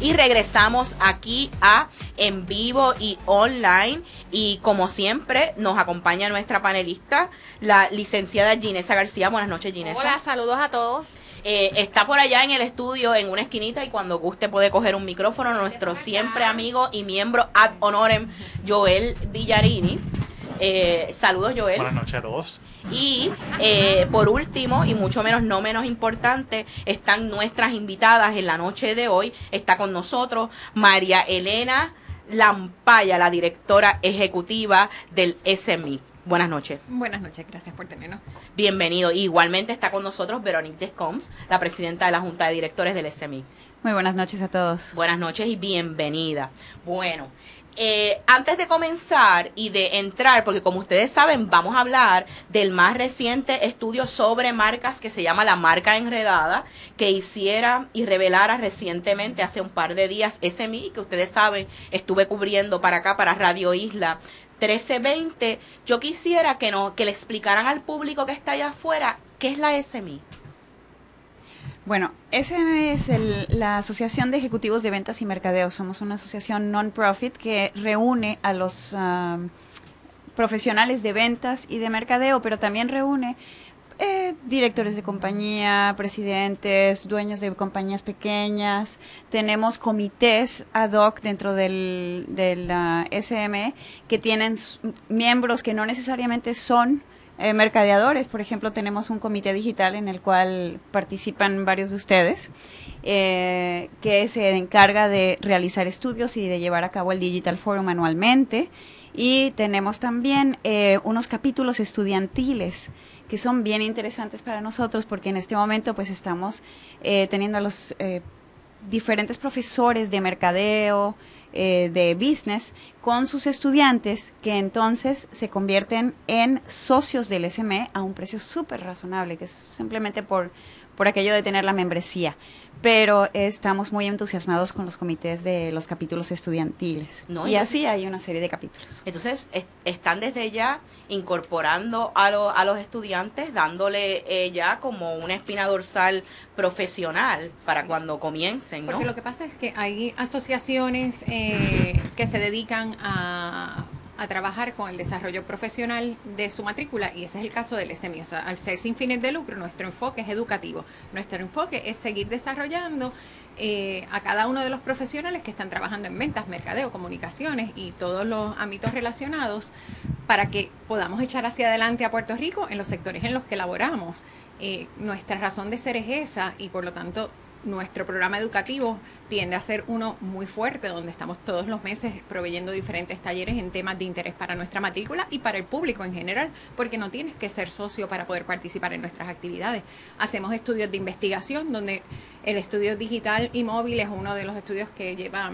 y regresamos aquí a en vivo y online y como siempre nos acompaña nuestra panelista, la licenciada Ginesa García. Buenas noches Ginesa. Hola, saludos a todos. Eh, está por allá en el estudio, en una esquinita, y cuando guste puede coger un micrófono, nuestro siempre amigo y miembro ad honorem, Joel Villarini. Eh, saludos, Joel. Buenas noches a todos. Y eh, por último, y mucho menos, no menos importante, están nuestras invitadas en la noche de hoy. Está con nosotros María Elena Lampaya, la directora ejecutiva del SMI. Buenas noches. Buenas noches, gracias por tenernos. Bienvenido. Igualmente está con nosotros Veronique Descombs, la presidenta de la Junta de Directores del SMI. Muy buenas noches a todos. Buenas noches y bienvenida. Bueno, eh, antes de comenzar y de entrar, porque como ustedes saben, vamos a hablar del más reciente estudio sobre marcas que se llama La Marca Enredada, que hiciera y revelara recientemente, hace un par de días, SMI, que ustedes saben, estuve cubriendo para acá, para Radio Isla 1320. Yo quisiera que, no, que le explicaran al público que está allá afuera qué es la SMI. Bueno, SM es la Asociación de Ejecutivos de Ventas y Mercadeo. Somos una asociación non-profit que reúne a los profesionales de ventas y de mercadeo, pero también reúne eh, directores de compañía, presidentes, dueños de compañías pequeñas. Tenemos comités ad hoc dentro del, del SM que tienen miembros que no necesariamente son eh, mercadeadores. Por ejemplo, tenemos un comité digital en el cual participan varios de ustedes, eh, que se encarga de realizar estudios y de llevar a cabo el Digital Forum anualmente. Y tenemos también eh, unos capítulos estudiantiles que son bien interesantes para nosotros porque en este momento pues estamos teniendo a los diferentes profesores de mercadeo, eh, de business con sus estudiantes que entonces se convierten en socios del SME a un precio súper razonable, que es simplemente por, por aquello de tener la membresía pero estamos muy entusiasmados con los comités de los capítulos estudiantiles. y así hay una serie de capítulos. Entonces, están desde ya incorporando a, a los estudiantes, dándole eh, ya como una espina dorsal profesional para cuando comiencen, Porque lo que pasa es que hay asociaciones eh, que se dedican a a trabajar con el desarrollo profesional de su matrícula y ese es el caso del SMI. O sea, al ser sin fines de lucro, nuestro enfoque es educativo. Nuestro enfoque es seguir desarrollando eh, a cada uno de los profesionales que están trabajando en ventas, mercadeo, comunicaciones y todos los ámbitos relacionados para que podamos echar hacia adelante a Puerto Rico en los sectores en los que laboramos. Eh, nuestra razón de ser es esa y por lo tanto nuestro programa educativo tiende a ser uno muy fuerte, donde estamos todos los meses proveyendo diferentes talleres en temas de interés para nuestra matrícula y para el público en general, porque no tienes que ser socio para poder participar en nuestras actividades. Hacemos estudios de investigación, donde el estudio digital y móvil es uno de los estudios que lleva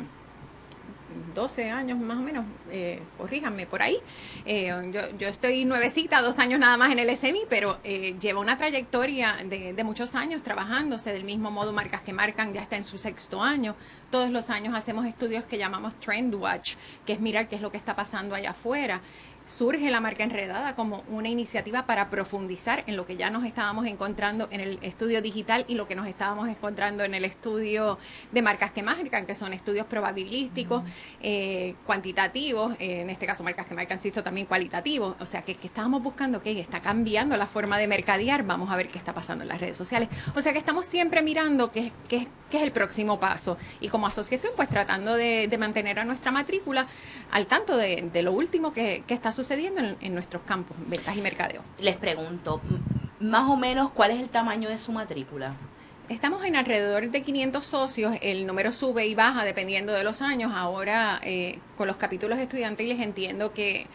12 años más o menos, eh, corríjanme por ahí. Eh, yo, yo, estoy nuevecita, dos años nada más en el SMI, pero eh, lleva una trayectoria de, de, muchos años trabajándose del mismo modo, marcas que marcan, ya está en su sexto año. Todos los años hacemos estudios que llamamos Trend Watch, que es mirar qué es lo que está pasando allá afuera surge la marca enredada como una iniciativa para profundizar en lo que ya nos estábamos encontrando en el estudio digital y lo que nos estábamos encontrando en el estudio de marcas que marcan, que son estudios probabilísticos, eh, cuantitativos, eh, en este caso marcas que marcan, insisto, también cualitativos. O sea, que, que estábamos buscando que está cambiando la forma de mercadear, vamos a ver qué está pasando en las redes sociales. O sea, que estamos siempre mirando qué, qué, qué es el próximo paso. Y como asociación, pues tratando de, de mantener a nuestra matrícula al tanto de, de lo último que, que está sucediendo en, nuestros campos, ventas y mercadeo. Les pregunto, más o menos, ¿cuál es el tamaño de su matrícula? Estamos en alrededor de 500 socios, el número sube y baja dependiendo de los años. Ahora, eh, con los capítulos estudiantiles, entiendo que,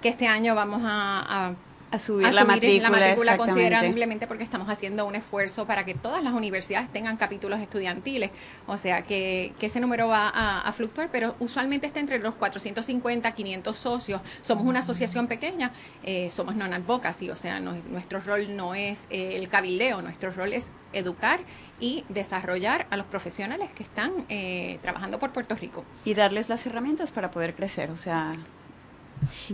que este año vamos a a subir, la, matrícula, considerablemente porque estamos haciendo un esfuerzo para que todas las universidades tengan capítulos estudiantiles. O sea que, ese número va a, fluctuar, pero usualmente está entre los 450, 500 socios. Somos una asociación pequeña, eh, somos non-advocacy, o sea, nuestro rol no es eh, el cabildeo, nuestro rol es educar y desarrollar a los profesionales que están eh, trabajando por Puerto Rico. Y darles las herramientas para poder crecer, o sea...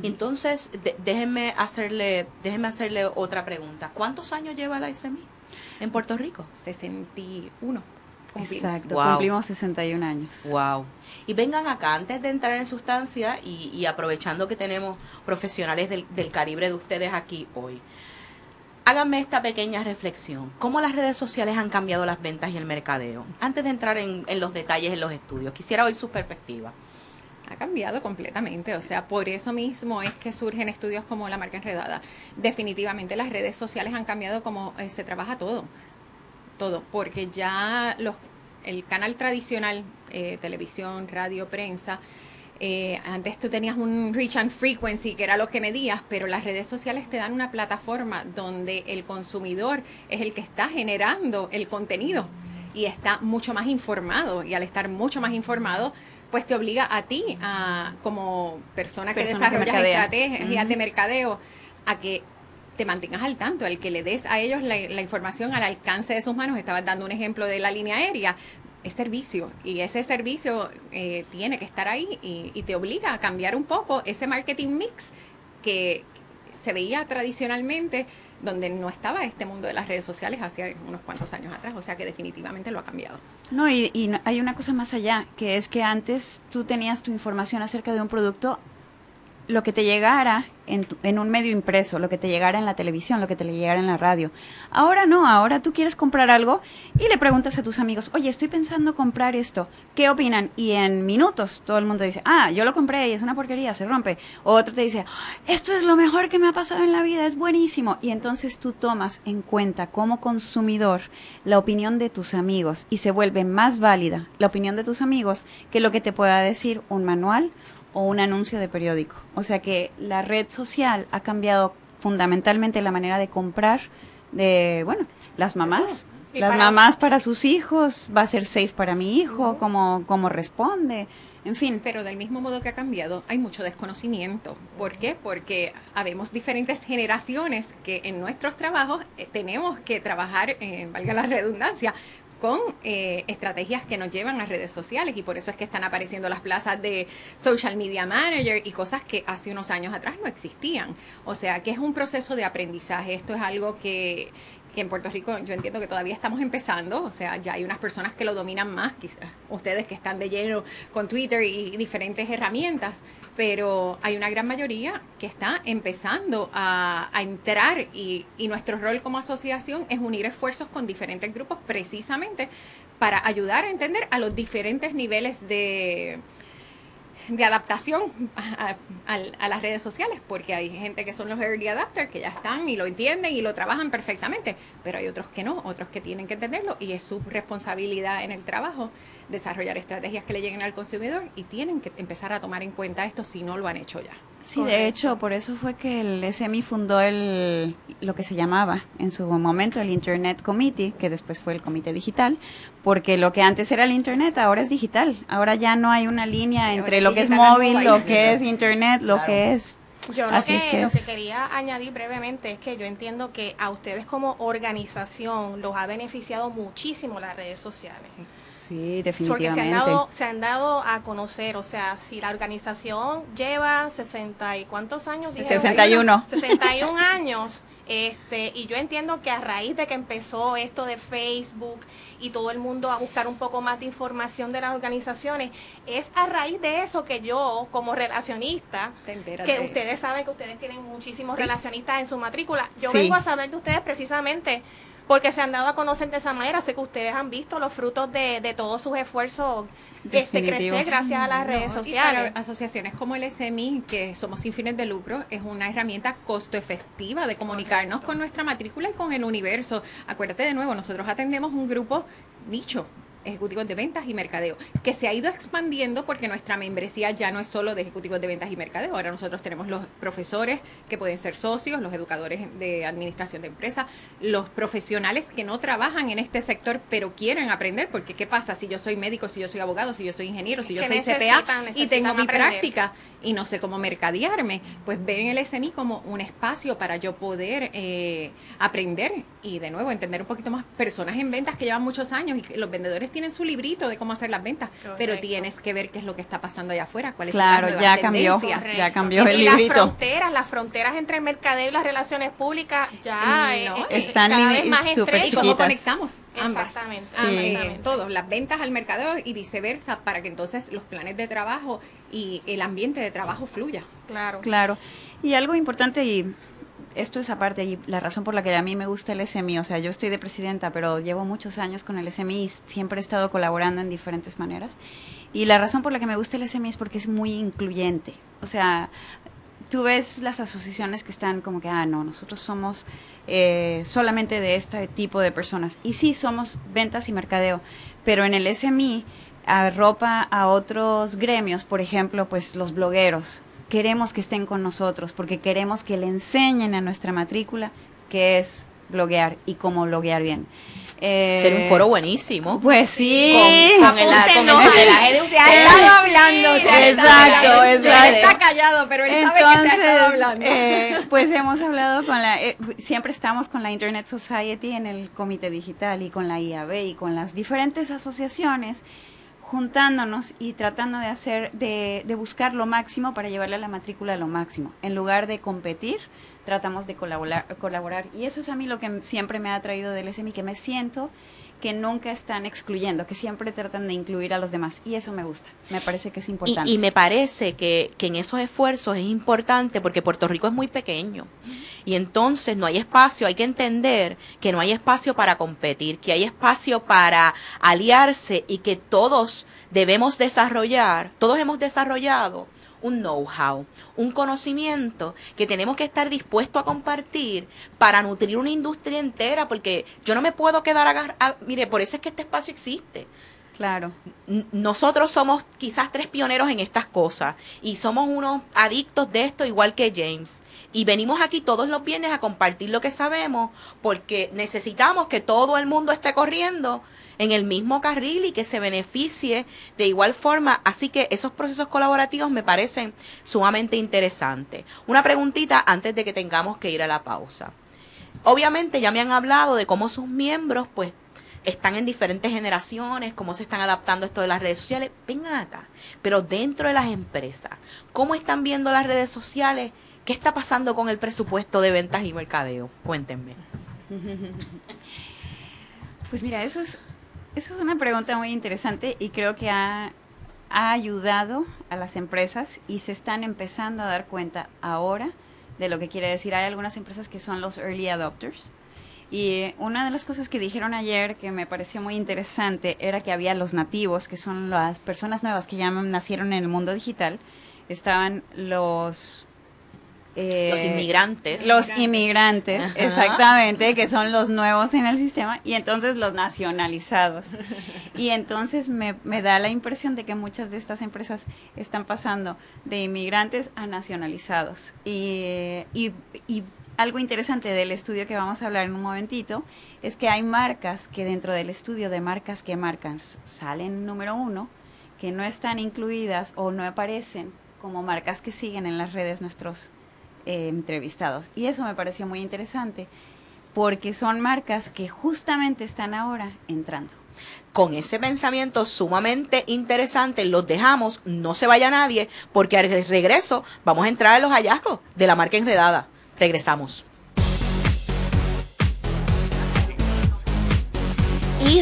Entonces, déjenme hacerle, déjenme hacerle otra pregunta. ¿Cuántos años lleva la SMI en Puerto Rico? 61. cumplimos. Exacto, Wow. cumplimos 61 años. Wow. Y vengan acá, antes de entrar en sustancia y, y aprovechando que tenemos profesionales del, del calibre de ustedes aquí hoy, háganme esta pequeña reflexión. ¿Cómo las redes sociales han cambiado las ventas y el mercadeo? Antes de entrar en, en los detalles en los estudios, quisiera oír su perspectiva. Ha cambiado completamente, o sea, por eso mismo es que surgen estudios como la marca enredada. Definitivamente las redes sociales han cambiado como eh, se trabaja todo, todo, porque ya los, el canal tradicional, eh, televisión, radio, prensa, eh, antes tú tenías un reach and frequency, que era lo que medías, pero las redes sociales te dan una plataforma donde el consumidor es el que está generando el contenido y está mucho más informado. Y al estar mucho más informado, pues te obliga a ti, a, como persona que Persona desarrollas estrategias Ujú. de mercadeo, a que te mantengas al tanto, al que le des a ellos la, la información al alcance de sus manos. Estabas dando un ejemplo de la línea aérea. Es servicio y ese servicio eh, tiene que estar ahí y, y te obliga a cambiar un poco ese marketing mix que se veía tradicionalmente donde no estaba este mundo de las redes sociales hace unos cuantos años atrás, o sea que definitivamente lo ha cambiado. No, y, y hay una cosa más allá, que es que antes tú tenías tu información acerca de un producto, lo que te llegara en, tu- en un medio impreso, lo que te llegara en la televisión, lo que te llegara en la radio. Ahora no, ahora tú quieres comprar algo y le preguntas a tus amigos, oye, estoy pensando comprar esto, ¿qué opinan? Y en minutos todo el mundo dice, ah, yo lo compré y es una porquería, se rompe. O otro te dice, esto es lo mejor que me ha pasado en la vida, es buenísimo. Y entonces tú tomas en cuenta como consumidor la opinión de tus amigos y se vuelve más válida la opinión de tus amigos que lo que te pueda decir un manual o un anuncio de periódico. O sea que la red social ha cambiado fundamentalmente la manera de comprar de, bueno, las mamás. Y Las para- mamás para sus hijos, va a ser safe para mi hijo, cómo, cómo responde, en fin. Pero del mismo modo que ha cambiado, hay mucho desconocimiento. ¿Por qué? Porque habemos diferentes generaciones que en nuestros trabajos eh, tenemos que trabajar, eh, valga la redundancia, con eh, estrategias que nos llevan a redes sociales y por eso es que están apareciendo las plazas de social media manager y cosas que hace unos años atrás no existían. O sea, que es un proceso de aprendizaje. Esto es algo que, que en Puerto Rico yo entiendo que todavía estamos empezando, o sea, ya hay unas personas que lo dominan más, quizás ustedes que están de lleno con Twitter y diferentes herramientas, pero hay una gran mayoría que está empezando a, a entrar y, y nuestro rol como asociación es unir esfuerzos con diferentes grupos precisamente para ayudar a entender a los diferentes niveles de de adaptación a, a- a las redes sociales, porque hay gente que son los early adapters, que ya están y lo entienden y lo trabajan perfectamente, pero hay otros que no, otros que tienen que entenderlo y es su responsabilidad en el trabajo desarrollar estrategias que le lleguen al consumidor y tienen que empezar a tomar en cuenta esto si no lo han hecho ya. Sí, de hecho, por eso fue que el SMI fundó el, lo que se llamaba en su momento el Internet Committee, que después fue el Comité Digital, porque lo que antes era el Internet ahora es digital. Ahora ya no hay una línea entre lo que es móvil, lo que es Internet, lo Claro. que es... Yo lo, Así que, es que lo que quería añadir brevemente es que yo entiendo que a ustedes como organización los ha beneficiado muchísimo las redes sociales. Sí, Porque se han, definitivamente. dado, se han dado a conocer, o sea, si la organización lleva 60 y cuántos años? dijeron? 61. 61 años. Este, y yo entiendo que a raíz de que empezó esto de Facebook y todo el mundo a buscar un poco más de información de las organizaciones, es a raíz de eso que yo, como relacionista, que de- ustedes saben que ustedes tienen muchísimos Sí. relacionistas en su matrícula. Yo Sí. vengo a saber de ustedes precisamente porque se han dado a conocer de esa manera. Sé que ustedes han visto los frutos de, de todos sus esfuerzos este, crecer gracias a las redes sociales. para asociaciones como el SMI, que somos sin fines de lucro, es una herramienta costo efectiva de comunicarnos Correcto. con nuestra matrícula y con el universo. Acuérdate de nuevo, nosotros atendemos un grupo nicho ejecutivos de ventas y mercadeo, que se ha ido expandiendo porque nuestra membresía ya no es solo de ejecutivos de ventas y mercadeo, ahora nosotros tenemos los profesores que pueden ser socios, los educadores de administración de empresas, los profesionales que no trabajan en este sector pero quieren aprender, porque ¿qué pasa si yo soy médico, si yo soy abogado, si yo soy ingeniero, si yo soy necesitan- CPA y tengo mi aprender. práctica y no sé cómo mercadearme? Pues ven el SMI como un espacio para yo poder eh, aprender y de nuevo entender un poquito más personas en ventas que llevan muchos años y que los vendedores tienen su librito de cómo hacer las ventas, pero tienes que ver qué es lo que está pasando allá afuera, cuáles claro, son las ya cambió, ya cambió el librito. Las fronteras, las fronteras entre el mercadeo y las relaciones públicas ya eh, eh, están cada vez más súper ¿Y cómo conectamos ambas? Exactamente. Sí. Todos, las ventas al mercadeo y viceversa, para que entonces los planes de trabajo y el ambiente de trabajo fluya. Claro. Claro. Y algo importante y esto es aparte y la razón por la que a mí me gusta el SMI, o sea, yo estoy de presidenta, pero llevo muchos años con el SMI y siempre he estado colaborando en diferentes maneras. Y la razón por la que me gusta el SMI es porque es muy incluyente. O sea, tú ves las asociaciones que están como que, ah, no, nosotros somos eh, solamente de este tipo de personas. Y sí, somos ventas y mercadeo, pero en el SMI arropa a otros gremios, por ejemplo, pues los blogueros, queremos que estén con nosotros porque queremos que le enseñen a nuestra matrícula qué es bloguear y cómo bloguear bien. Eh, Ser un foro buenísimo. Pues sí. Con, con el, con el modelaje de Se ha estado hablando. Exacto, hablando. exacto. Él está callado, pero él sabe que se ha estado Entonces, hablando. eh, pues hemos hablado con la, eh, siempre estamos con la Internet Society en el Comité Digital y con la IAB y con las diferentes asociaciones juntándonos y tratando de hacer, de, de buscar lo máximo para llevarle a la matrícula lo máximo. En lugar de competir, tratamos de colaborar, colaborar. Y eso es a mí lo que siempre me ha traído del SMI, que me siento que nunca están excluyendo, que siempre tratan de incluir a los demás. Y eso me gusta, me parece que es importante. Y, y me parece que, que en esos esfuerzos es importante porque Puerto Rico es muy pequeño. Y entonces no hay espacio, hay que entender que no hay espacio para competir, que hay espacio para aliarse y que todos debemos desarrollar, todos hemos desarrollado un know-how, un conocimiento que tenemos que estar dispuestos a compartir para nutrir una industria entera, porque yo no me puedo quedar a- mire, por eso es que este espacio existe. Claro. Nosotros somos quizás tres pioneros en estas cosas y somos unos adictos de esto igual que James. Y venimos aquí todos los viernes a compartir lo que sabemos porque necesitamos que todo el mundo esté corriendo en el mismo carril y que se beneficie de igual forma. Así que esos procesos colaborativos me parecen sumamente interesantes. Una preguntita antes de que tengamos que ir a la pausa. Obviamente ya me han hablado de cómo sus miembros pues están en diferentes generaciones, cómo se están adaptando esto de las redes sociales. Vengan acá, pero dentro de las empresas, ¿cómo están viendo las redes sociales? ¿Qué está pasando con el presupuesto de ventas y mercadeo? Cuéntenme. Pues mira, eso es, eso es una pregunta muy interesante y creo que ha, ha ayudado a las empresas y se están empezando a dar cuenta ahora de lo que quiere decir. Hay algunas empresas que son los early adopters. Y una de las cosas que dijeron ayer que me pareció muy interesante era que había los nativos, que son las personas nuevas que ya nacieron en el mundo digital. Estaban los... eh, Los inmigrantes. los inmigrantes, Ajá. exactamente, que son los nuevos en el sistema, y entonces los nacionalizados. Y entonces me, me da la impresión de que muchas de estas empresas están pasando de inmigrantes a nacionalizados. Y, y, y algo interesante del estudio que vamos a hablar en un momentito es que hay marcas que dentro del estudio de marcas que marcan salen número uno, que no están incluidas o no aparecen como marcas que siguen en las redes nuestros eh, entrevistados. Y eso me pareció muy interesante porque son marcas que justamente están ahora entrando. Con ese pensamiento sumamente interesante, los dejamos, no se vaya nadie, porque al regreso vamos a entrar a los hallazgos de la marca enredada. Regresamos.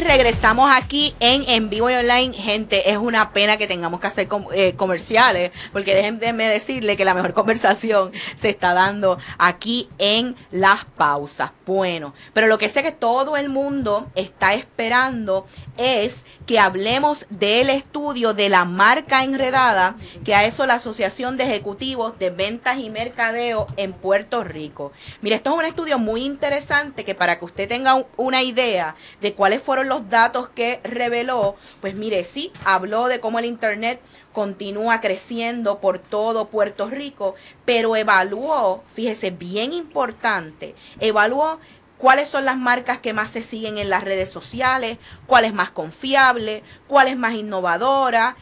Regresamos aquí en En Vivo y Online. Gente, es una pena que tengamos que hacer eh, comerciales, porque déjenme decirle que la mejor conversación se está dando aquí en las pausas. Bueno, pero lo que sé que todo el mundo está esperando es que hablemos del estudio de la marca enredada que ha hecho la Asociación de Ejecutivos de Ventas y Mercadeo en Puerto Rico. Mire, esto es un estudio muy interesante que para que usted tenga un- una idea de cuáles fueron los datos que reveló, pues mire, sí, habló de cómo el Internet continúa creciendo por todo Puerto Rico, pero evaluó, fíjese, bien importante, evaluó cuáles son las marcas que más se siguen en las redes sociales, cuál es más confiable, cuál es más innovadora,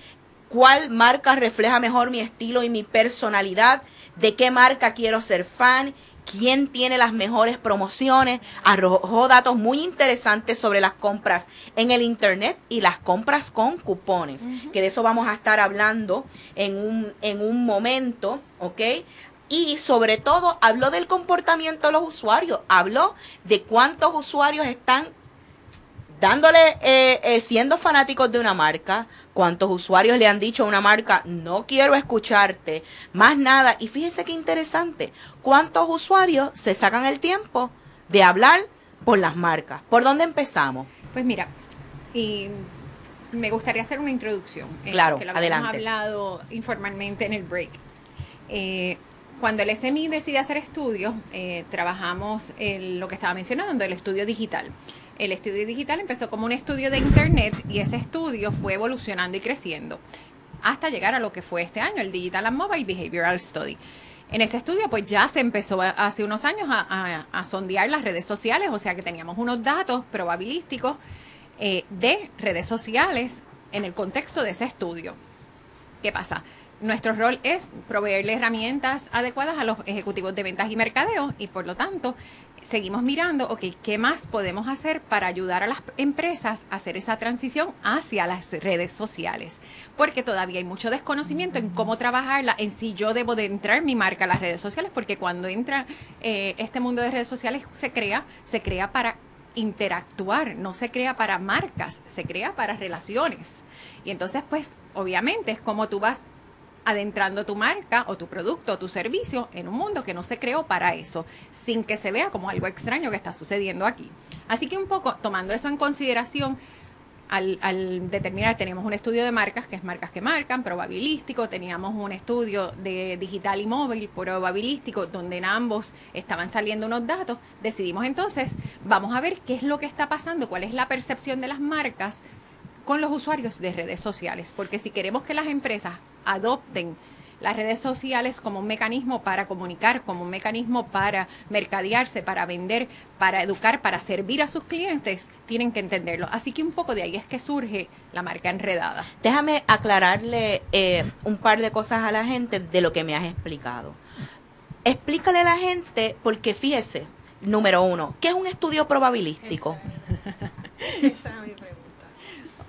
cuál marca refleja mejor mi estilo y mi personalidad, de qué marca quiero ser fan quién tiene las mejores promociones, arrojó datos muy interesantes sobre las compras en el Internet y las compras con cupones, que de eso vamos a estar hablando en un, en un momento, ¿ok? Y sobre todo habló del comportamiento de los usuarios, habló de cuántos usuarios están dándole, eh, eh, siendo fanáticos de una marca, cuántos usuarios le han dicho a una marca, no quiero escucharte, más nada. Y fíjese qué interesante, cuántos usuarios se sacan el tiempo de hablar por las marcas. ¿Por dónde empezamos? Pues mira, y me gustaría hacer una introducción. Eh, claro, que lo adelante. Hemos hablado informalmente en el break. cuando el SMI decide hacer estudios, trabajamos en lo que estaba mencionando, el estudio digital el estudio digital empezó como un estudio de Internet y ese estudio fue evolucionando y creciendo hasta llegar a lo que fue este año, el Digital and Mobile Behavioral Study. En ese estudio, pues ya se empezó hace unos años a, sondear las redes sociales, o sea que teníamos unos datos probabilísticos eh, de redes sociales en el contexto de ese estudio. ¿Qué pasa? Nuestro rol es proveerle herramientas adecuadas a los ejecutivos de ventas y mercadeo y por lo tanto seguimos mirando, ok, ¿qué más podemos hacer para ayudar a las empresas a hacer esa transición hacia las redes sociales? Porque todavía hay mucho desconocimiento en cómo trabajarla, en si yo debo de entrar mi marca a las redes sociales, porque cuando entra eh, este mundo de redes sociales se crea, se crea para interactuar, no se crea para marcas, se crea para relaciones. Y entonces, pues, obviamente es como tú vas adentrando tu marca o tu producto o tu servicio en un mundo que no se creó para eso, sin que se vea como algo extraño que está sucediendo aquí. Así que un poco tomando eso en consideración, al, determinar, tenemos un estudio de marcas, que es marcas que marcan, probabilístico, teníamos un estudio de digital y móvil, probabilístico, donde en ambos estaban saliendo unos datos, decidimos entonces, vamos a ver qué es lo que está pasando, cuál es la percepción de las marcas con los usuarios de redes sociales, porque si queremos que las empresas adopten las redes sociales como un mecanismo para comunicar, como un mecanismo para mercadearse, para vender, para educar, para servir a sus clientes, tienen que entenderlo. Así que un poco de ahí es que surge la marca enredada. Déjame aclararle eh, un par de cosas a la gente de lo que me has explicado. Explícale a la gente, porque fíjese, número uno, ¿qué es un estudio probabilístico?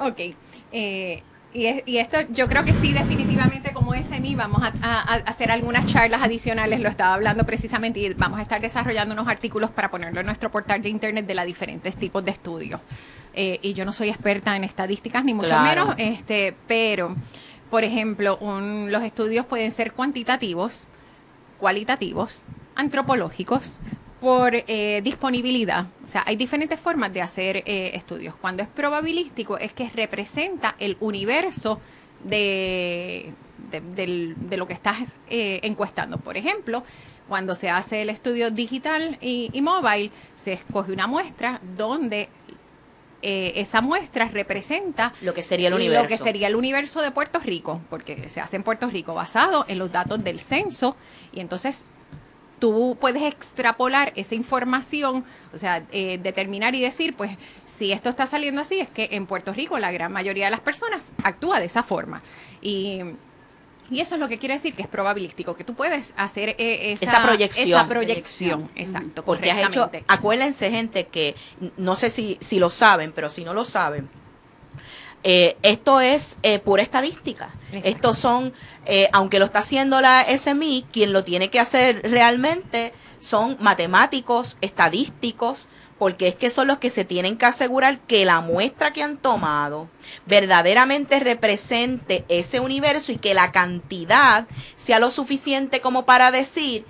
Ok. Eh, y, esto yo creo que sí, definitivamente como SMI vamos a, hacer algunas charlas adicionales, lo estaba hablando precisamente y vamos a estar desarrollando unos artículos para ponerlo en nuestro portal de internet de los diferentes tipos de estudios. Eh, y yo no soy experta en estadísticas ni mucho menos, este, pero por ejemplo, los estudios pueden ser cuantitativos, cualitativos, antropológicos, por eh, disponibilidad. O sea, hay diferentes formas de hacer eh, estudios. Cuando es probabilístico es que representa el universo de, de, lo que estás eh, encuestando. Por ejemplo, cuando se hace el estudio digital y, y mobile, se escoge una muestra donde esa muestra representa lo que sería el universo. Lo que sería el universo de Puerto Rico, porque se hace en Puerto Rico basado en los datos del censo y entonces tú puedes extrapolar esa información, o sea, eh, determinar y decir, pues, si esto está saliendo así, es que en Puerto Rico la gran mayoría de las personas actúa de esa forma. Y, eso es lo que quiere decir que es probabilístico, que tú puedes hacer eh, esa, proyección. Esa proyección, exacto. Porque has hecho, acuérdense gente que, no sé si, si lo saben, pero si no lo saben, eh, esto es eh, pura estadística. Estos son, eh, aunque lo está haciendo la SMI, quien lo tiene que hacer realmente son matemáticos, estadísticos, porque es que son los que se tienen que asegurar que la muestra que han tomado verdaderamente represente ese universo y que la cantidad sea lo suficiente como para decir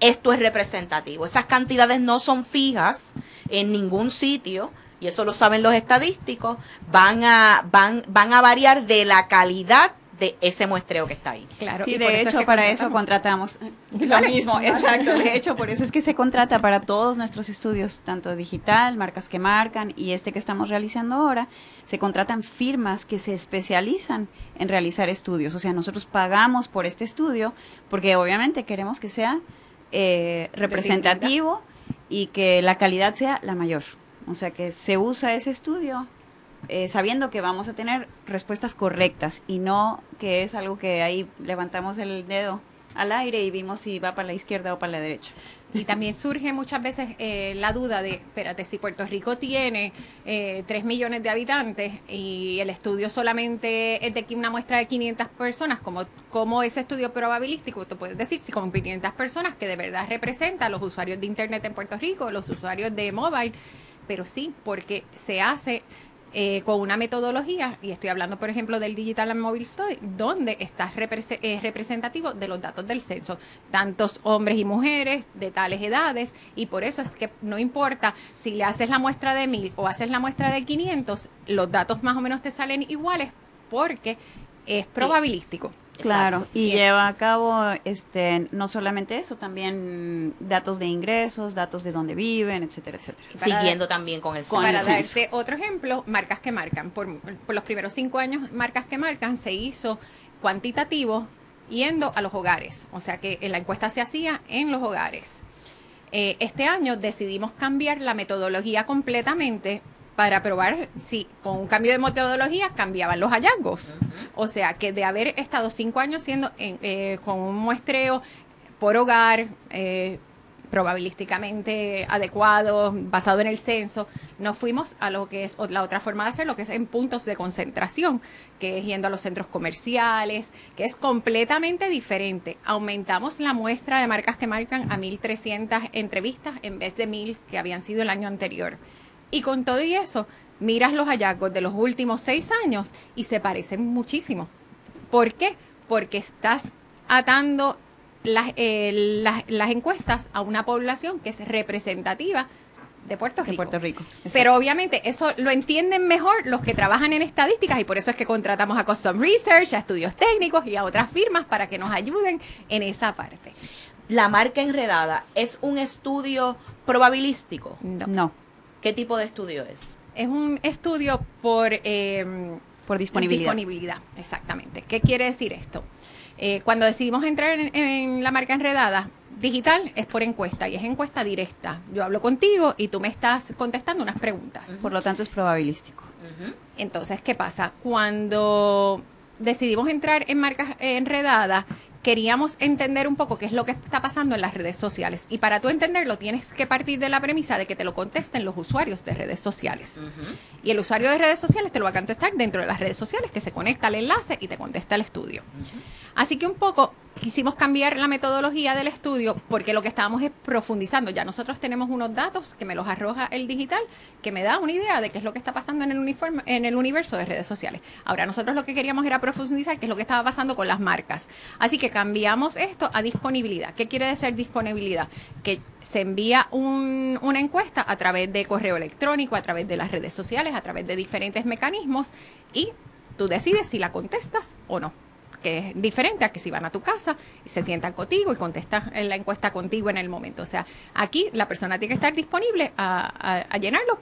esto es representativo. Esas cantidades no son fijas en ningún sitio, y eso lo saben los estadísticos, van a, van, van a variar de la calidad de ese muestreo que está ahí. Claro, sí, de hecho, para eso contratamos lo mismo, exacto. De hecho, por eso es que se contrata para todos nuestros estudios, tanto digital, marcas que marcan y este que estamos realizando ahora, se contratan firmas que se especializan en realizar estudios. O sea, nosotros pagamos por este estudio porque obviamente queremos que sea eh, representativo y que la calidad sea la mayor. O sea que se usa ese estudio eh, sabiendo que vamos a tener respuestas correctas y no que es algo que ahí levantamos el dedo al aire y vimos si va para la izquierda o para la derecha. Y también surge muchas veces eh, la duda de, espérate, si Puerto Rico tiene eh, 3 millones de habitantes y el estudio solamente es de una muestra de 500 personas, como, como ese estudio probabilístico, tú puedes decir si con 500 personas que de verdad representa a los usuarios de Internet en Puerto Rico, los usuarios de mobile, pero sí, porque se hace eh, con una metodología, y estoy hablando por ejemplo del Digital and Mobile Study, donde está eh, representativo de los datos del censo, tantos hombres y mujeres de tales edades, y por eso es que no importa si le haces la muestra de 1000 o haces la muestra de 500, los datos más o menos te salen iguales porque es probabilístico. Claro, y lleva a cabo este no solamente eso, también datos de ingresos, datos de dónde viven, etcétera, etcétera. Siguiendo también con el censo. Para darte otro ejemplo, marcas que marcan. Por, los primeros cinco años, marcas que marcan se hizo cuantitativo yendo a los hogares. O sea que la encuesta se hacía en los hogares. Eh, este año decidimos cambiar la metodología completamente para probar si con un cambio de metodología cambiaban los hallazgos. O sea, que de haber estado cinco años siendo eh, con un muestreo por hogar, eh, probabilísticamente adecuado, basado en el censo, nos fuimos a lo que es la otra forma de hacer, lo que es en puntos de concentración, que es yendo a los centros comerciales, que es completamente diferente. Aumentamos la muestra de marcas que marcan a 1.300 entrevistas en vez de 1.000 que habían sido el año anterior. Y con todo y eso, miras los hallazgos de los últimos seis años y se parecen muchísimo. ¿Por qué? Porque estás atando las, eh, las, encuestas a una población que es representativa de Puerto Rico. Puerto Rico. Pero obviamente eso lo entienden mejor los que trabajan en estadísticas y por eso es que contratamos a Custom Research, a estudios técnicos y a otras firmas para que nos ayuden en esa parte. La marca enredada es un estudio probabilístico. no. ¿Qué tipo de estudio es? Es un estudio por, em, por disponibilidad. disponibilidad. Exactamente. ¿Qué quiere decir esto? Eh, cuando decidimos entrar en, la marca enredada, digital es por encuesta y es encuesta directa. Yo hablo contigo y tú me estás contestando unas preguntas. Por lo tanto es probabilístico. Entonces, ¿qué pasa? Cuando decidimos entrar en marcas enredadas, queríamos entender un poco qué es lo que está pasando en las redes sociales. Y para tú entenderlo, tienes que partir de la premisa de que te lo contesten los usuarios de redes sociales. Y el usuario de redes sociales te lo va a contestar dentro de las redes sociales, que se conecta al enlace y te contesta el estudio. Así que un poco quisimos cambiar la metodología del estudio porque lo que estábamos es profundizando. Ya nosotros tenemos unos datos que me los arroja el digital, que me da una idea de qué es lo que está pasando en el, uniforme, en el universo de redes sociales. Ahora nosotros lo que queríamos era profundizar qué es lo que estaba pasando con las marcas. Así que cambiamos esto a disponibilidad. ¿Qué quiere decir disponibilidad? Que se envía una encuesta a través de correo electrónico, a través de las redes sociales, a través de diferentes mecanismos y tú decides si la contestas o no que es diferente a que si van a tu casa y se sientan contigo y contestan la encuesta contigo en el momento. O sea, aquí la persona tiene que estar disponible a, llenarlo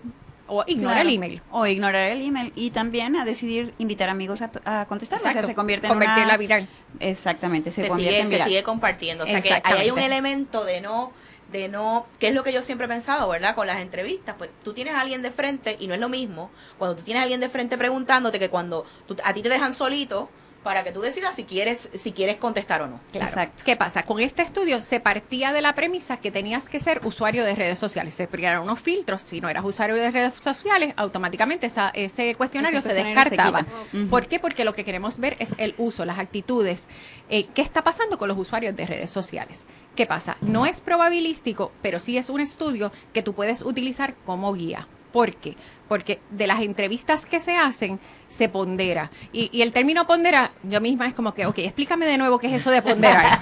o ignorar el email. O ignorar el email y también a decidir invitar amigos a, contestar. O sea, se convierte en Convertirla viral. Exactamente, se, sigue, se sigue compartiendo. O sea, que hay un elemento de no de no, que es lo que yo siempre he pensado, ¿verdad? Con las entrevistas, pues tú tienes a alguien de frente y no es lo mismo cuando tú tienes a alguien de frente preguntándote que cuando a ti te dejan solito, para que tú decidas si quieres, si quieres contestar o no. Exacto. ¿Qué pasa? Con este estudio se partía de la premisa que tenías que ser usuario de redes sociales. Se crearon unos filtros. Si no eras usuario de redes sociales, automáticamente ese cuestionario, se descartaba. ¿Por qué? Porque lo que queremos ver es el uso, las actitudes. Eh, ¿Qué está pasando con los usuarios de redes sociales? ¿Qué pasa? No es probabilístico, pero sí es un estudio que tú puedes utilizar como guía. ¿Por qué? Porque de las entrevistas que se hacen, se pondera. Y, el término pondera, yo misma es como que, ok, explícame de nuevo qué es eso de ponderar.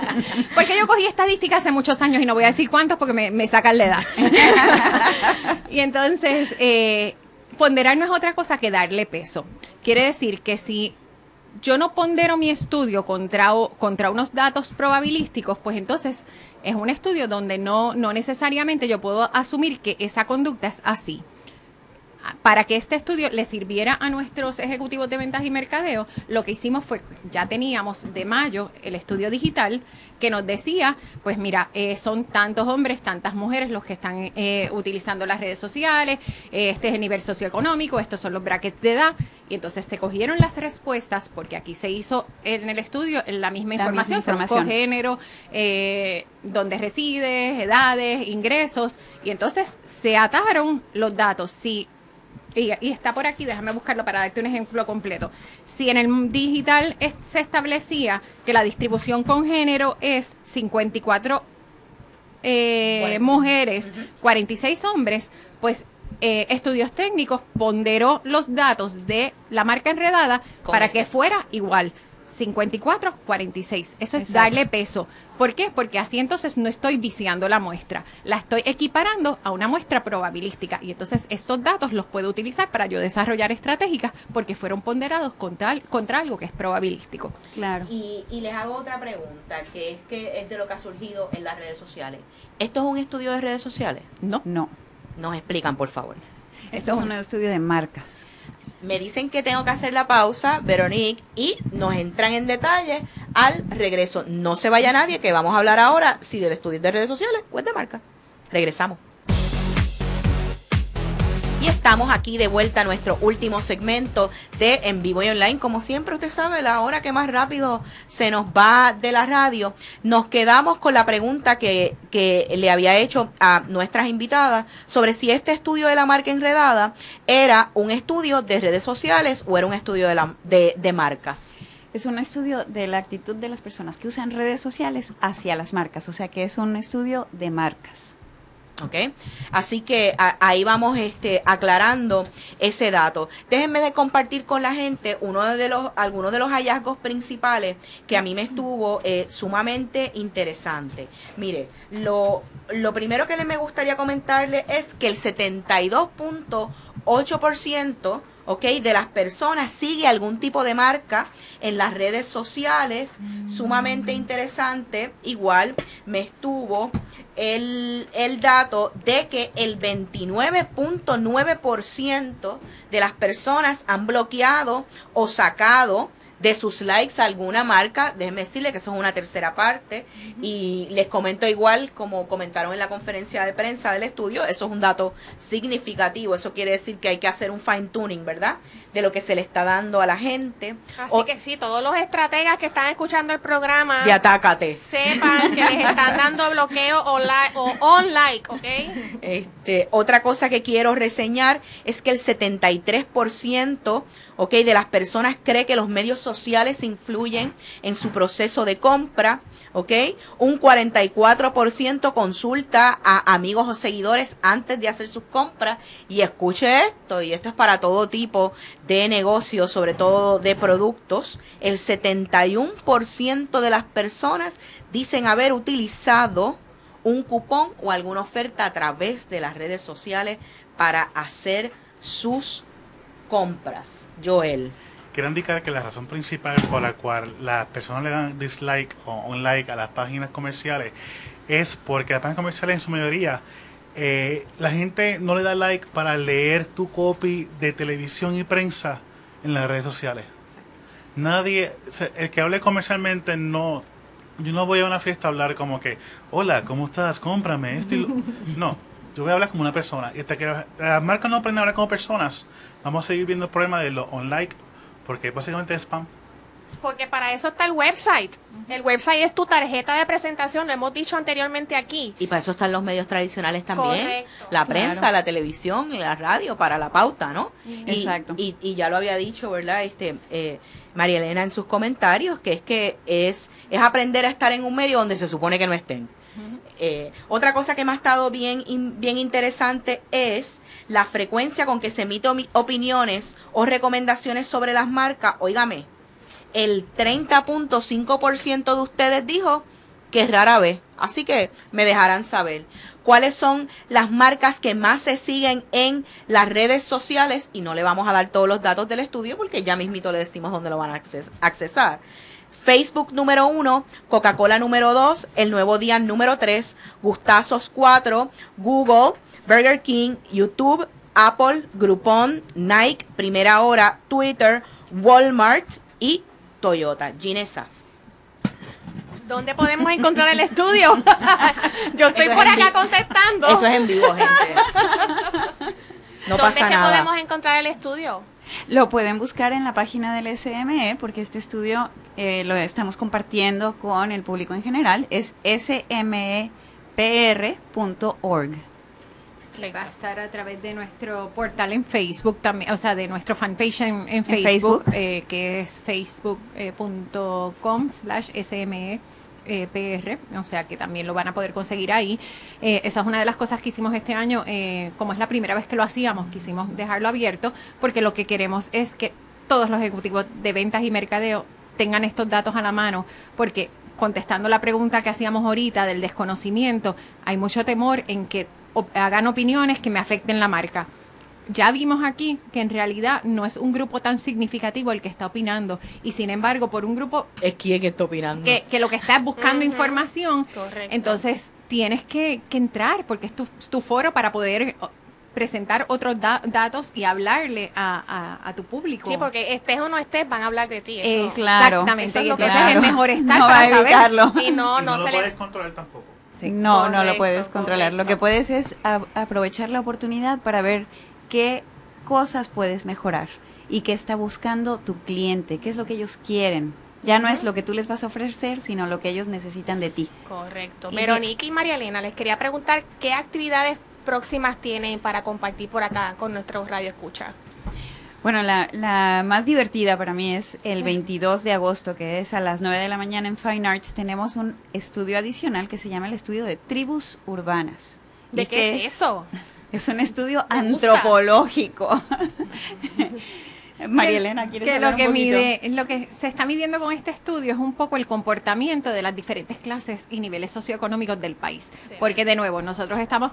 porque yo cogí estadística hace muchos años y no voy a decir cuántos porque me, sacan la edad. y entonces, eh, ponderar no es otra cosa que darle peso. Quiere decir que si yo no pondero mi estudio contra, contra unos datos probabilísticos, pues entonces es un estudio donde no, no necesariamente yo puedo asumir que esa conducta es así. Para que este estudio le sirviera a nuestros ejecutivos de ventas y mercadeo, lo que hicimos fue, ya teníamos de mayo el estudio digital que nos decía, pues mira, eh, son tantos hombres, tantas mujeres los que están eh, utilizando las redes sociales, eh, este es el nivel socioeconómico, estos son los brackets de edad, y entonces se cogieron las respuestas, porque aquí se hizo en el estudio la misma información, misma género, dónde resides, edades, ingresos, y entonces se ataron los datos. Si y, está por aquí, déjame buscarlo para darte un ejemplo completo. Si en el digital se establecía que la distribución con género es 54 eh, mujeres, 46 hombres, pues eh, estudios técnicos ponderó los datos de la marca enredada para que fuera igual. 54, 46. Eso es darle peso. ¿Por qué? Porque así entonces no estoy viciando la muestra, la estoy equiparando a una muestra probabilística y entonces estos datos los puedo utilizar para yo desarrollar estratégicas porque fueron ponderados contra, contra algo que es probabilístico. Claro. Y, y les hago otra pregunta, que es que es de lo que ha surgido en las redes sociales. ¿Esto es un estudio de redes sociales? No. No. Nos explican, por favor. Esto es un estudio de marcas me dicen que tengo que hacer la pausa, Veronique, y nos entran en detalle al regreso. No se vaya nadie, que vamos a hablar ahora si del estudio de redes sociales o de marca. Regresamos. Y estamos aquí de vuelta a nuestro último segmento de En Vivo y Online. Como siempre, usted sabe, la hora que más rápido se nos va de la radio. Nos quedamos con la pregunta que, que le había hecho a nuestras invitadas sobre si este estudio de la marca enredada era un estudio de redes sociales o era un estudio de, la, de, de marcas es un estudio de la actitud de las personas que usan redes sociales hacia las marcas, o sea que es un estudio de marcas. ¿Ok? Así que ahí vamos este, aclarando ese dato. Déjenme de compartir con la gente uno de los, algunos de los hallazgos principales que a mí me estuvo eh, sumamente interesante. Mire, lo, lo primero que me gustaría comentarle es que el 72.8% ¿ok? De las personas, sigue algún tipo de marca en las redes sociales, sumamente interesante. Igual me estuvo el, el dato de que el 29.9% de las personas han bloqueado o sacado de sus likes a alguna marca, déjenme decirle que eso es una tercera parte. Y les comento igual como comentaron en la conferencia de prensa del estudio, eso es un dato significativo, eso quiere decir que hay que hacer un fine tuning, ¿verdad? De lo que se le está dando a la gente. Así que sí, todos los estrategas que están escuchando el programa, de atácate. Sepan que les están dando bloqueo o, o on like, ¿ok? Este, otra cosa que quiero reseñar es que el 73% ¿ok? De las personas cree que los medios sociales influyen en su proceso de compra, ¿ok? Un 44% consulta a amigos o seguidores antes de hacer sus compras y escuche esto, y esto es para todo tipo de negocios, sobre todo de productos, el 71% de las personas dicen haber utilizado un cupón o alguna oferta a través de las redes sociales para hacer sus compras. Joel. Quiero indicar que la razón principal por la cual las personas le dan dislike o un like a las páginas comerciales es porque las páginas comerciales en su mayoría eh, la gente no le da like para leer tu copy de televisión y prensa en las redes sociales. Nadie, el que hable comercialmente no, yo no voy a una fiesta a hablar como que, hola, ¿cómo estás? Cómprame esto. no, yo voy a hablar como una persona. Y hasta que las marcas no aprenden a hablar como personas, vamos a seguir viendo el problema de lo online, porque básicamente es spam. Porque para eso está el website. El website es tu tarjeta de presentación, lo hemos dicho anteriormente aquí. Y para eso están los medios tradicionales también. La prensa, la televisión la radio para la pauta, ¿no? Exacto. Y, y, ya lo había dicho, ¿verdad? Este, eh, María Elena en sus comentarios, que es que es, es aprender a estar en un medio donde se supone que no estén. Eh, otra cosa que me ha estado bien, bien interesante es la frecuencia con que se emiten opiniones o recomendaciones sobre las marcas. Óigame, el 30.5% de ustedes dijo que es rara vez. Así que me dejarán saber cuáles son las marcas que más se siguen en las redes sociales y no le vamos a dar todos los datos del estudio porque ya mismito le decimos dónde lo van a accesar. Facebook número 1, Coca-Cola número 2, El Nuevo Día número 3, Gustazos 4, Google, Burger King, YouTube, Apple, Groupon, Nike, Primera Hora, Twitter, Walmart y Toyota. Ginesa. ¿Dónde podemos encontrar el estudio? Yo estoy Esto es por acá contestando. Esto es en vivo, gente. No ¿Dónde pasa es que nada. podemos encontrar el estudio? Lo pueden buscar en la página del SME porque este estudio eh, lo estamos compartiendo con el público en general. Es va a estar a través de nuestro portal en Facebook también, o sea, de nuestro fanpage en, en Facebook. Facebook, eh, que es facebook.com slash SME. eh, PR, o sea que también lo van a poder conseguir ahí. Eh, esa es una de las cosas que hicimos este año, eh, como es la primera vez que lo hacíamos, quisimos dejarlo abierto, porque lo que queremos es que todos los ejecutivos de ventas y mercadeo tengan estos datos a la mano, porque contestando la pregunta que hacíamos ahorita del desconocimiento, hay mucho temor en que op- hagan opiniones que me afecten la marca. Ya vimos aquí que en realidad no es un grupo tan significativo el que está opinando y sin embargo por un grupo Es quien está opinando. que, que lo que está es buscando información, Correcto. entonces tienes que, que entrar porque es tu, tu foro para poder presentar otros da- datos y hablarle a, a- a tu público. Sí, porque estés o no estés, van a hablar de ti. Eso. Claro. Exactamente. Eso es lo que- entonces Claro. es mejor estar No para a saber. evitarlo. Y no, y no, no, se lo le... puedes controlar tampoco. Sí. No, no lo puedes controlar. Lo que puedes es a- aprovechar la oportunidad para ver qué cosas puedes mejorar y qué está buscando tu cliente, qué es lo que ellos quieren. Ya no es lo que tú les vas a ofrecer, sino lo que ellos necesitan de ti. Correcto. Y- Verónica y María Elena, les quería preguntar qué actividades próximas tienen para compartir por acá con nuestros radio escucha. Bueno, la, la más divertida para mí es el 22 de agosto, que es a las 9 de la mañana en Fine Arts. Tenemos un estudio adicional que se llama el estudio de tribus urbanas. ¿De qué es eso? Es un estudio Me antropológico. María Elena, ¿quieres que lo que mide, lo que se está midiendo con este estudio es un poco el comportamiento de las diferentes clases y niveles socioeconómicos del país. Sí. Porque de nuevo, nosotros estamos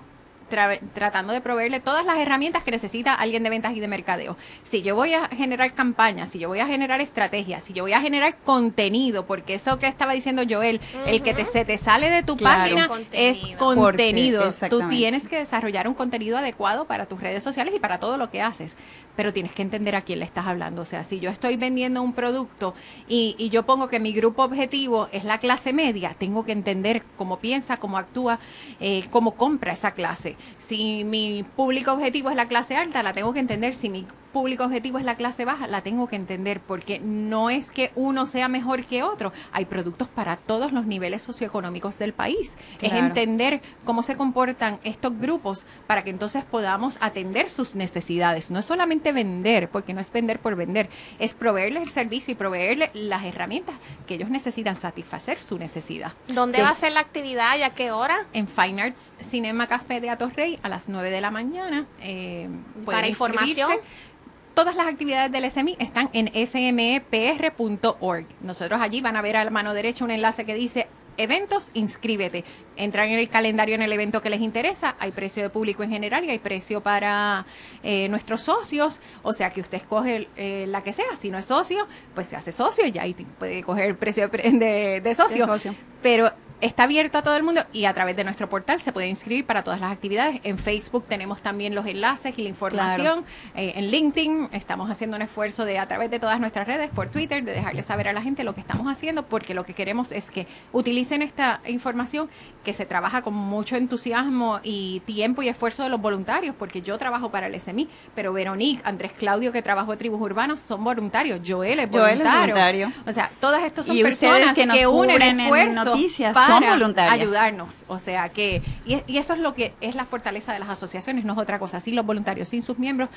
tra- tratando de proveerle todas las herramientas que necesita alguien de ventas y de mercadeo. Si yo voy a generar campañas, si yo voy a generar estrategias, si yo voy a generar contenido, porque eso que estaba diciendo Joel, el que te, se te sale de tu Claro. página es Contenido. Porque- Tú tienes que desarrollar un contenido adecuado para tus redes sociales y para todo lo que haces, pero tienes que entender a quién le estás hablando. O sea, si yo estoy vendiendo un producto y, y yo pongo que mi grupo objetivo es la clase media, tengo que entender cómo piensa, cómo actúa, eh, cómo compra esa clase. Si mi público objetivo es la clase alta, la tengo que entender. Si mi público objetivo es la clase baja, la tengo que entender, porque no es que uno sea mejor que otro. Hay productos para todos los niveles socioeconómicos del país. Es entender cómo se comportan estos grupos para que entonces podamos atender sus necesidades. No es solamente vender, porque no es vender por vender, es proveerles el servicio y proveerles las herramientas que ellos necesitan satisfacer su necesidad. ¿Dónde va a ser la actividad y a qué hora? En Fine Arts Cinema Café de Atorrey a las 9 de la mañana. Eh, Para información. Todas las actividades del SMI están en smepr.org. Nosotros allí van a ver a la mano derecha un enlace que dice eventos, inscríbete. Entran en el calendario en el evento que les interesa. Hay precio de público en general y hay precio para eh, nuestros socios. O sea que usted escoge eh, la que sea. Si no es socio, pues se hace socio y ya ahí puede coger el precio de, pre- de- de socio De socio. pero está abierto a todo el mundo y a través de nuestro portal se puede inscribir para todas las actividades. En Facebook tenemos también los enlaces y la información. Eh, en LinkedIn estamos haciendo un esfuerzo de a través de todas nuestras redes, por Twitter, de dejarle saber a la gente lo que estamos haciendo, porque lo que queremos es que utilicen esta información que se trabaja con mucho entusiasmo y tiempo y esfuerzo de los voluntarios, porque yo trabajo para el SMI, pero Veronique, Andrés Claudio, que trabajó en Tribus Urbanos, son voluntarios. Joel es Joel es voluntario. voluntario. O sea, todas estas son personas que nos unen esfuerzos para son voluntarias. ayudarnos. O sea que, y, y eso es lo que es la fortaleza de las asociaciones, no es otra cosa. Sin los voluntarios, sin sus miembros,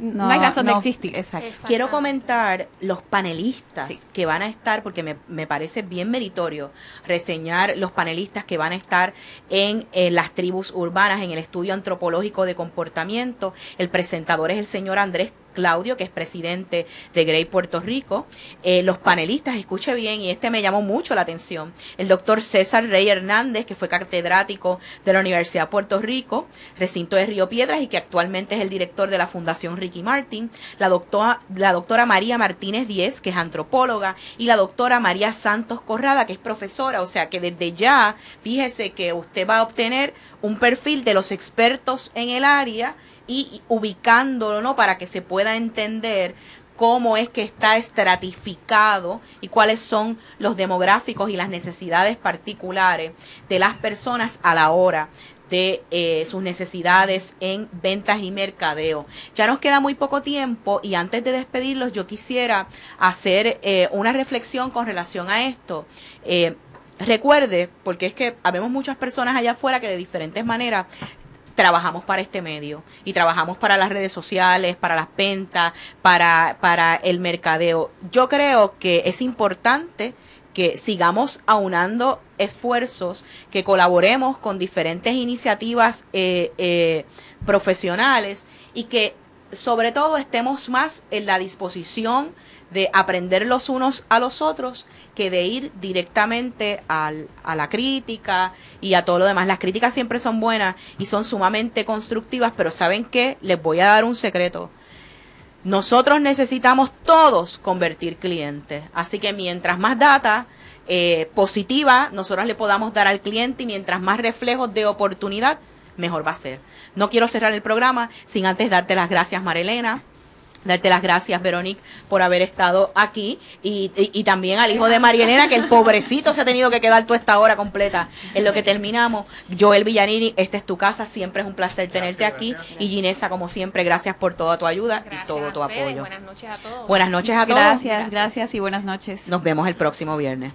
no, hay razón de existir. Exacto. Quiero comentar los panelistas Sí. que van a estar, porque me, me parece bien meritorio reseñar los panelistas que van a estar en, eh, las tribus urbanas, en el estudio antropológico de comportamiento. El presentador es el señor Andrés Claudio, que es presidente de Grey Puerto Rico. Eh, los panelistas, escuche bien, y este me llamó mucho la atención, el doctor César Rey Hernández, que fue catedrático de la Universidad de Puerto Rico, recinto de Río Piedras, y que actualmente es el director de la Fundación Ricky Martin, la doctora, la doctora María Martínez Díez, que es antropóloga, y la doctora María Santos Corrada, que es profesora, o sea que desde ya, fíjese que usted va a obtener un perfil de los expertos en el área y ubicándolo, ¿no? Para que se pueda entender cómo es que está estratificado y cuáles son los demográficos y las necesidades particulares de las personas a la hora de eh, sus necesidades en ventas y mercadeo. Ya nos queda muy poco tiempo y antes de despedirlos yo quisiera hacer eh, una reflexión con relación a esto. Eh, recuerde, porque es que habemos muchas personas allá afuera que de diferentes maneras trabajamos para este medio y trabajamos para las redes sociales, para las ventas, para, para el mercadeo. Yo creo que es importante que sigamos aunando esfuerzos, que colaboremos con diferentes iniciativas eh, eh, profesionales y que sobre todo estemos más en la disposición de aprender los unos a los otros que de ir directamente al, a la crítica y a todo lo demás. Las críticas siempre son buenas y son sumamente constructivas, pero ¿saben qué? Les voy a dar un secreto. Nosotros necesitamos todos convertir clientes. Así que mientras más data eh, positiva nosotros le podamos dar al cliente y mientras más reflejos de oportunidad, mejor va a ser. No quiero cerrar el programa sin antes darte las gracias, Marilena darte las gracias, Verónica, por haber estado aquí y, y, también al hijo de Marielena, que el pobrecito se ha tenido que quedar toda esta hora completa en lo que terminamos. Joel Villanini, esta es tu casa, siempre es un placer tenerte aquí y Ginesa, como siempre, gracias por toda tu ayuda y todo tu apoyo. Buenas noches a todos. Buenas noches a todos. Gracias, gracias y buenas noches. Nos vemos el próximo viernes.